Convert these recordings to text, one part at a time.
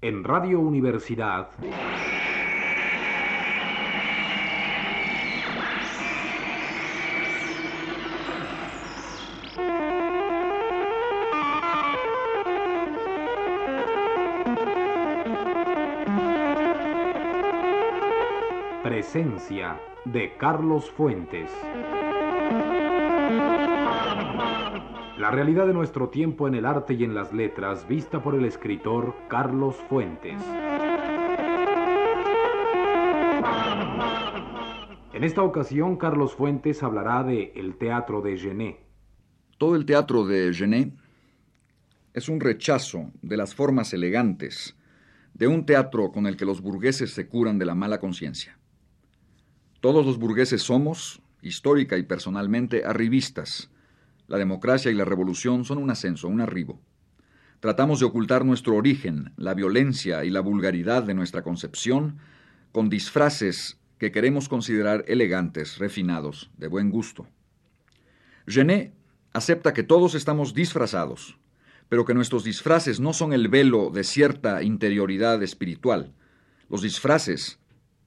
En Radio Universidad. Presencia de Carlos Fuentes. La realidad de nuestro tiempo en el arte y en las letras, vista por el escritor Carlos Fuentes. En esta ocasión, Carlos Fuentes hablará de el teatro de Genet. Todo el teatro de Genet es un rechazo de las formas elegantes de un teatro con el que los burgueses se curan de la mala conciencia. Todos los burgueses somos, histórica y personalmente, arribistas, la democracia y la revolución son un ascenso, un arribo. Tratamos de ocultar nuestro origen, la violencia y la vulgaridad de nuestra concepción, con disfraces que queremos considerar elegantes, refinados, de buen gusto. Genet acepta que todos estamos disfrazados, pero que nuestros disfraces no son el velo de cierta interioridad espiritual. Los disfraces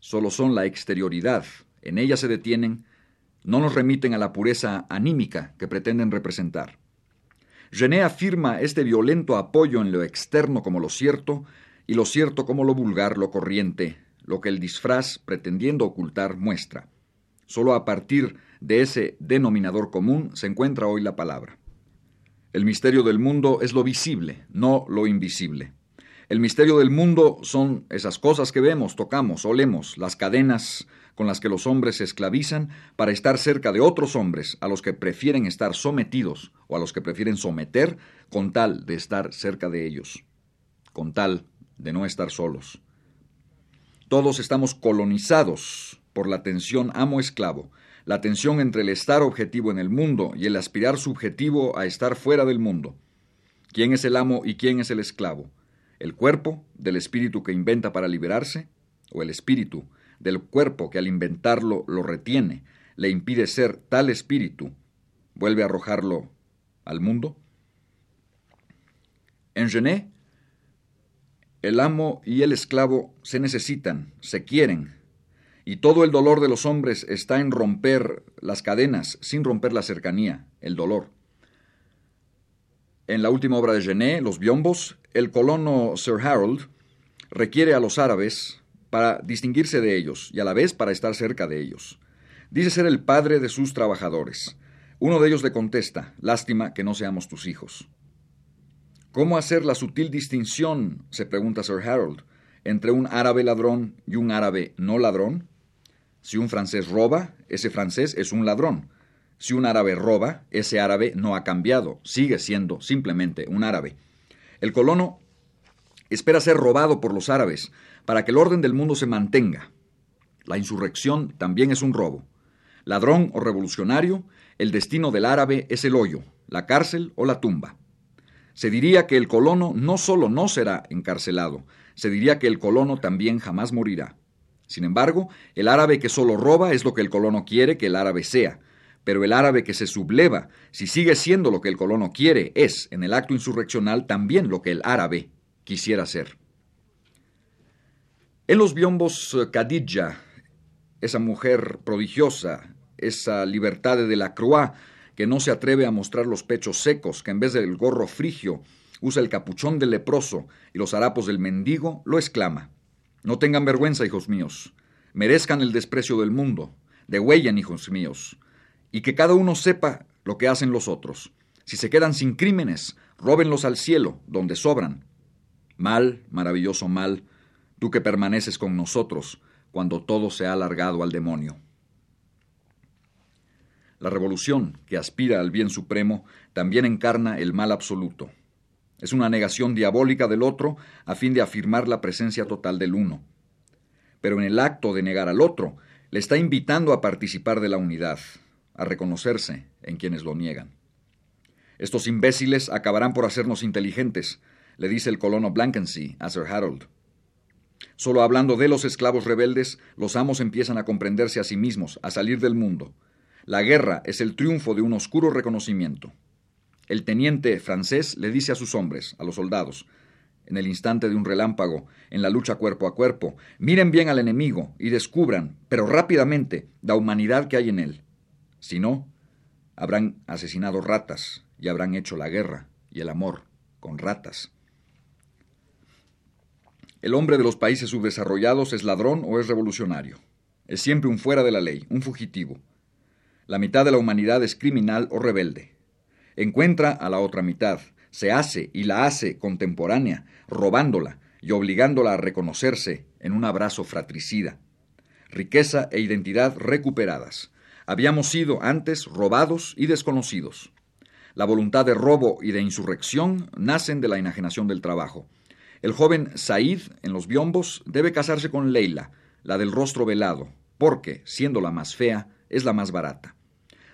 solo son la exterioridad, en ella se detienen no nos remiten a la pureza anímica que pretenden representar. Genet afirma este violento apoyo en lo externo como lo cierto y lo cierto como lo vulgar, lo corriente, lo que el disfraz, pretendiendo ocultar, muestra. Solo a partir de ese denominador común se encuentra hoy la palabra. El misterio del mundo es lo visible, no lo invisible. El misterio del mundo son esas cosas que vemos, tocamos, olemos, las cadenas con las que los hombres se esclavizan para estar cerca de otros hombres a los que prefieren estar sometidos o a los que prefieren someter con tal de estar cerca de ellos, con tal de no estar solos. Todos estamos colonizados por la tensión amo-esclavo, la tensión entre el estar objetivo en el mundo y el aspirar subjetivo a estar fuera del mundo. ¿Quién es el amo y quién es el esclavo? ¿El cuerpo del espíritu que inventa para liberarse? ¿O el espíritu del cuerpo que al inventarlo lo retiene, le impide ser tal espíritu, vuelve a arrojarlo al mundo? En Genet, el amo y el esclavo se necesitan, se quieren, y todo el dolor de los hombres está en romper las cadenas sin romper la cercanía, el dolor. En la última obra de Genet, Los Biombos, el colono Sir Harold requiere a los árabes para distinguirse de ellos y a la vez para estar cerca de ellos. Dice ser el padre de sus trabajadores. Uno de ellos le contesta, lástima que no seamos tus hijos. ¿Cómo hacer la sutil distinción, se pregunta Sir Harold, entre un árabe ladrón y un árabe no ladrón? Si un francés roba, ese francés es un ladrón. Si un árabe roba, ese árabe no ha cambiado, sigue siendo simplemente un árabe. El colono espera ser robado por los árabes, para que el orden del mundo se mantenga. La insurrección también es un robo. Ladrón o revolucionario, el destino del árabe es el hoyo, la cárcel o la tumba. Se diría que el colono no solo no será encarcelado, se diría que el colono también jamás morirá. Sin embargo, el árabe que solo roba es lo que el colono quiere que el árabe sea, pero el árabe que se subleva, si sigue siendo lo que el colono quiere, es, en el acto insurreccional, también lo que el árabe quisiera ser. En los biombos eh, Khadija, esa mujer prodigiosa, esa libertad de la Croix, que no se atreve a mostrar los pechos secos, que en vez del gorro frigio usa el capuchón del leproso y los harapos del mendigo, lo exclama. No tengan vergüenza, hijos míos, merezcan el desprecio del mundo, degüellen, hijos míos, y que cada uno sepa lo que hacen los otros. Si se quedan sin crímenes, róbenlos al cielo, donde sobran. Mal, maravilloso mal, tú que permaneces con nosotros cuando todo se ha alargado al demonio. La revolución, que aspira al bien supremo, también encarna el mal absoluto. Es una negación diabólica del otro a fin de afirmar la presencia total del uno. Pero en el acto de negar al otro, le está invitando a participar de la unidad, a reconocerse en quienes lo niegan. Estos imbéciles acabarán por hacernos inteligentes, le dice el colono Blankensee a Sir Harold. Solo hablando de los esclavos rebeldes, los amos empiezan a comprenderse a sí mismos, a salir del mundo. La guerra es el triunfo de un oscuro reconocimiento. El teniente francés le dice a sus hombres, a los soldados, en el instante de un relámpago, en la lucha cuerpo a cuerpo. Miren bien al enemigo y descubran, pero rápidamente, la humanidad que hay en él. Si no, habrán asesinado ratas y habrán hecho la guerra y el amor con ratas. El hombre de los países subdesarrollados es ladrón o es revolucionario. Es siempre un fuera de la ley, un fugitivo. La mitad de la humanidad es criminal o rebelde. Encuentra a la otra mitad, se hace y la hace contemporánea, robándola y obligándola a reconocerse en un abrazo fratricida. Riqueza e identidad recuperadas. Habíamos sido antes robados y desconocidos. La voluntad de robo y de insurrección nacen de la enajenación del trabajo. El joven Said, en los biombos, debe casarse con Leila, la del rostro velado, porque, siendo la más fea, es la más barata.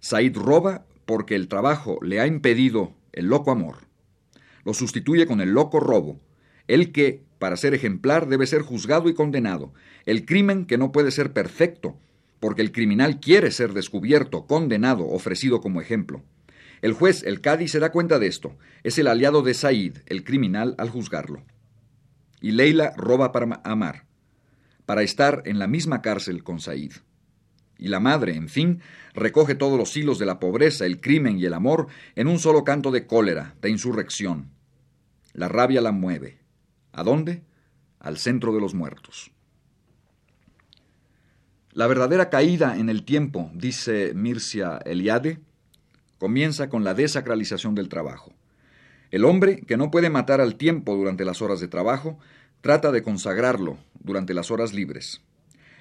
Said roba porque el trabajo le ha impedido el loco amor lo sustituye con el loco robo, el que, para ser ejemplar, debe ser juzgado y condenado, el crimen que no puede ser perfecto, porque el criminal quiere ser descubierto, condenado, ofrecido como ejemplo. El juez, el Cádiz, se da cuenta de esto. Es el aliado de Said, el criminal, al juzgarlo. Y Leila roba para amar, para estar en la misma cárcel con Said. Y la madre, en fin, recoge todos los hilos de la pobreza, el crimen y el amor en un solo canto de cólera, de insurrección, la rabia la mueve. ¿A dónde? Al centro de los muertos. La verdadera caída en el tiempo, dice Mircea Eliade, comienza con la desacralización del trabajo. El hombre, que no puede matar al tiempo durante las horas de trabajo, trata de consagrarlo durante las horas libres.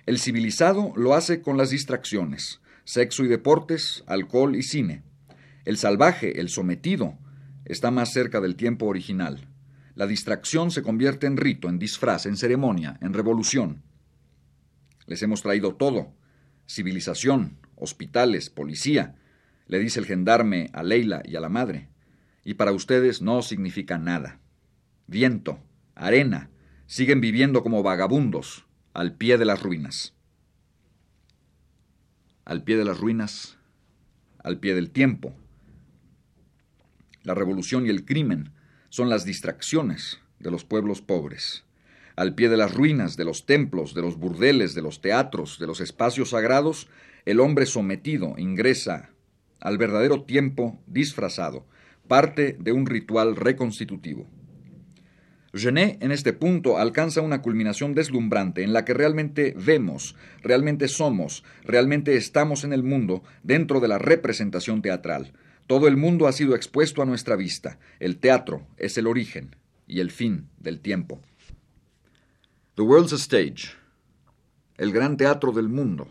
El civilizado lo hace con las distracciones, sexo y deportes, alcohol y cine. El salvaje, el sometido, está más cerca del tiempo original. La distracción se convierte en rito, en disfraz, en ceremonia, en revolución. Les hemos traído todo. Civilización, hospitales, policía, le dice el gendarme a Leila y a la madre. Y para ustedes no significa nada. Viento, arena, siguen viviendo como vagabundos, al pie de las ruinas. Al pie de las ruinas, al pie del tiempo, la revolución y el crimen son las distracciones de los pueblos pobres. Al pie de las ruinas, de los templos, de los burdeles, de los teatros, de los espacios sagrados, el hombre sometido ingresa al verdadero tiempo disfrazado, parte de un ritual reconstitutivo. Genet en este punto alcanza una culminación deslumbrante en la que realmente vemos, realmente somos, realmente estamos en el mundo dentro de la representación teatral, todo el mundo ha sido expuesto a nuestra vista. El teatro es el origen y el fin del tiempo. The World's Stage, el gran teatro del mundo.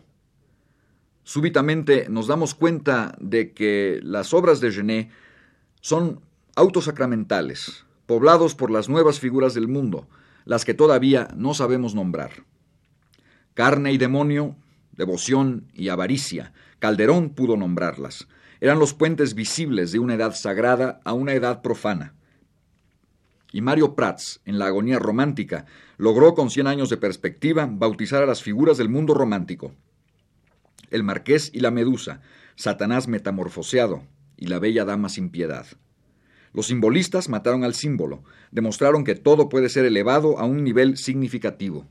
Súbitamente nos damos cuenta de que las obras de Genet son autosacramentales, poblados por las nuevas figuras del mundo, las que todavía no sabemos nombrar. Carne y demonio, devoción y avaricia, Calderón pudo nombrarlas eran los puentes visibles de una edad sagrada a una edad profana. Y Mario Prats, en la agonía romántica, logró con cien años de perspectiva bautizar a las figuras del mundo romántico. El marqués y la medusa, Satanás metamorfoseado y la bella dama sin piedad. Los simbolistas mataron al símbolo, demostraron que todo puede ser elevado a un nivel significativo.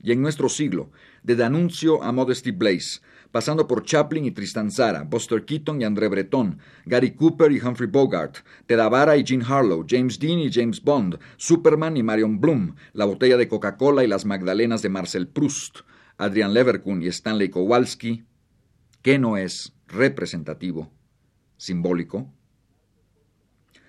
Y en nuestro siglo, de Danuncio a Modesty Blaze, pasando por Chaplin y Tristan Zara, Buster Keaton y André Breton, Gary Cooper y Humphrey Bogart, Ted y Jean Harlow, James Dean y James Bond, Superman y Marion Bloom, La botella de Coca-Cola y las Magdalenas de Marcel Proust, Adrian Leverkun y Stanley Kowalski, ¿qué no es representativo, simbólico?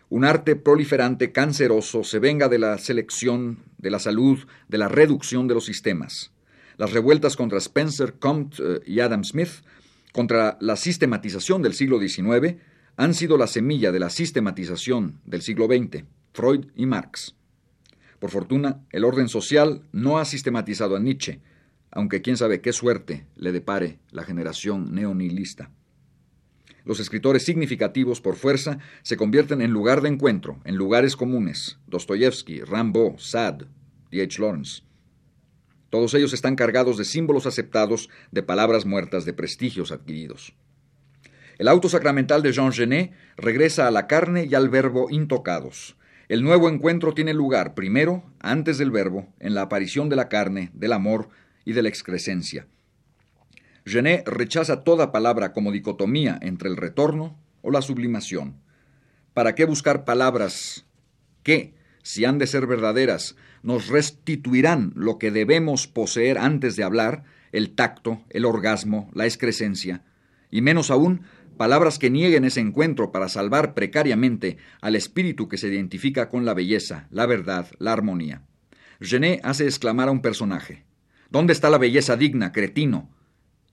Un arte proliferante, canceroso, se venga de la selección, de la salud, de la reducción de los sistemas las revueltas contra Spencer, Comte eh, y Adam Smith, contra la sistematización del siglo XIX, han sido la semilla de la sistematización del siglo XX, Freud y Marx. Por fortuna, el orden social no ha sistematizado a Nietzsche, aunque quién sabe qué suerte le depare la generación neonihilista. Los escritores significativos por fuerza se convierten en lugar de encuentro, en lugares comunes. Dostoyevsky, Rambo, Sade, D.H. Lawrence. Todos ellos están cargados de símbolos aceptados, de palabras muertas, de prestigios adquiridos. El auto sacramental de Jean Genet regresa a la carne y al verbo intocados. El nuevo encuentro tiene lugar primero, antes del verbo, en la aparición de la carne, del amor y de la excrescencia. Genet rechaza toda palabra como dicotomía entre el retorno o la sublimación. ¿Para qué buscar palabras que, si han de ser verdaderas, nos restituirán lo que debemos poseer antes de hablar, el tacto, el orgasmo, la excrescencia, y menos aún palabras que nieguen ese encuentro para salvar precariamente al espíritu que se identifica con la belleza, la verdad, la armonía. Genet hace exclamar a un personaje, ¿Dónde está la belleza digna, cretino?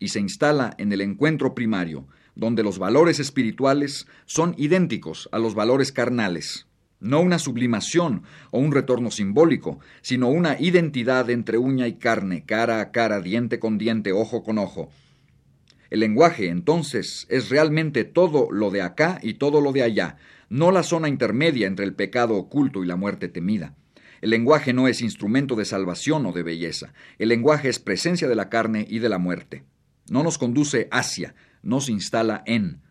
Y se instala en el encuentro primario, donde los valores espirituales son idénticos a los valores carnales, no una sublimación o un retorno simbólico, sino una identidad entre uña y carne, cara a cara, diente con diente, ojo con ojo. El lenguaje, entonces, es realmente todo lo de acá y todo lo de allá, no la zona intermedia entre el pecado oculto y la muerte temida. El lenguaje no es instrumento de salvación o de belleza. El lenguaje es presencia de la carne y de la muerte. No nos conduce hacia, nos instala en.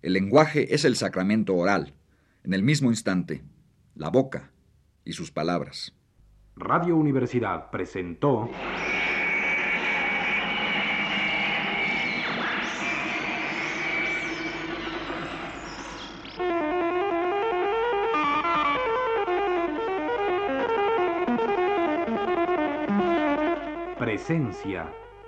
El lenguaje es el sacramento oral. En el mismo instante, la boca y sus palabras. Radio Universidad presentó Presencia